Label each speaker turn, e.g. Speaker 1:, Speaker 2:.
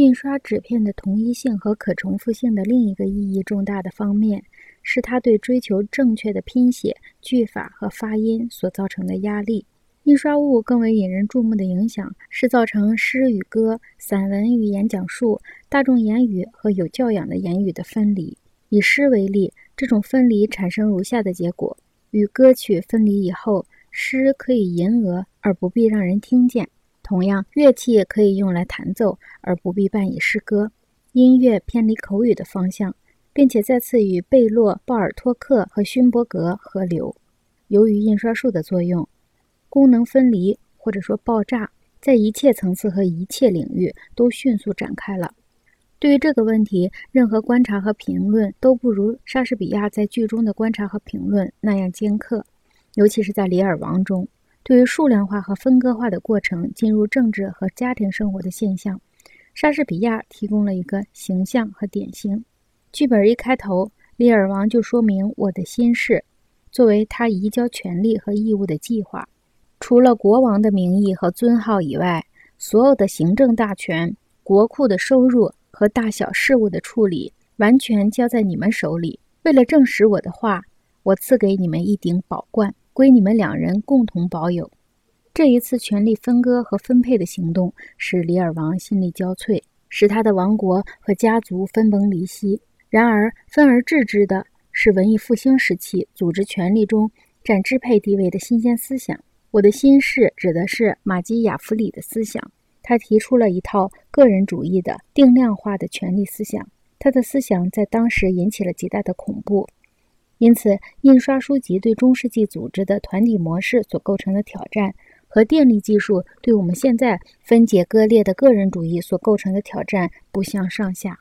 Speaker 1: 印刷纸片的同一性和可重复性的另一个意义重大的方面，是它对追求正确的拼写、句法和发音所造成的压力。印刷物更为引人注目的影响是造成诗与歌、散文与演讲术、大众言语和有教养的言语的分离。以诗为例，这种分离产生如下的结果：与歌曲分离以后，诗可以吟额而不必让人听见。同样，乐器也可以用来弹奏，而不必伴以诗歌。音乐偏离口语的方向，并且再次与贝洛、鲍尔托克和勋伯格合流。由于印刷术的作用，功能分离或者说爆炸，在一切层次和一切领域都迅速展开了。对于这个问题，任何观察和评论都不如莎士比亚在剧中的观察和评论那样尖刻，尤其是在《李尔王》中。对于数量化和分割化的过程进入政治和家庭生活的现象，莎士比亚提供了一个形象和典型。剧本一开头，李尔王就说明我的心事，作为他移交权力和义务的计划。除了国王的名义和尊号以外，所有的行政大权、国库的收入和大小事务的处理，完全交在你们手里。为了证实我的话，我赐给你们一顶宝冠。归你们两人共同保有。这一次权力分割和分配的行动，使李尔王心力交瘁，使他的王国和家族分崩离析。然而，分而治之的是文艺复兴时期组织权力中占支配地位的新鲜思想。我的心事指的是马基雅弗里的思想，他提出了一套个人主义的定量化的权力思想。他的思想在当时引起了极大的恐怖。因此，印刷书籍对中世纪组织的团体模式所构成的挑战，和电力技术对我们现在分解割裂的个人主义所构成的挑战不相上下。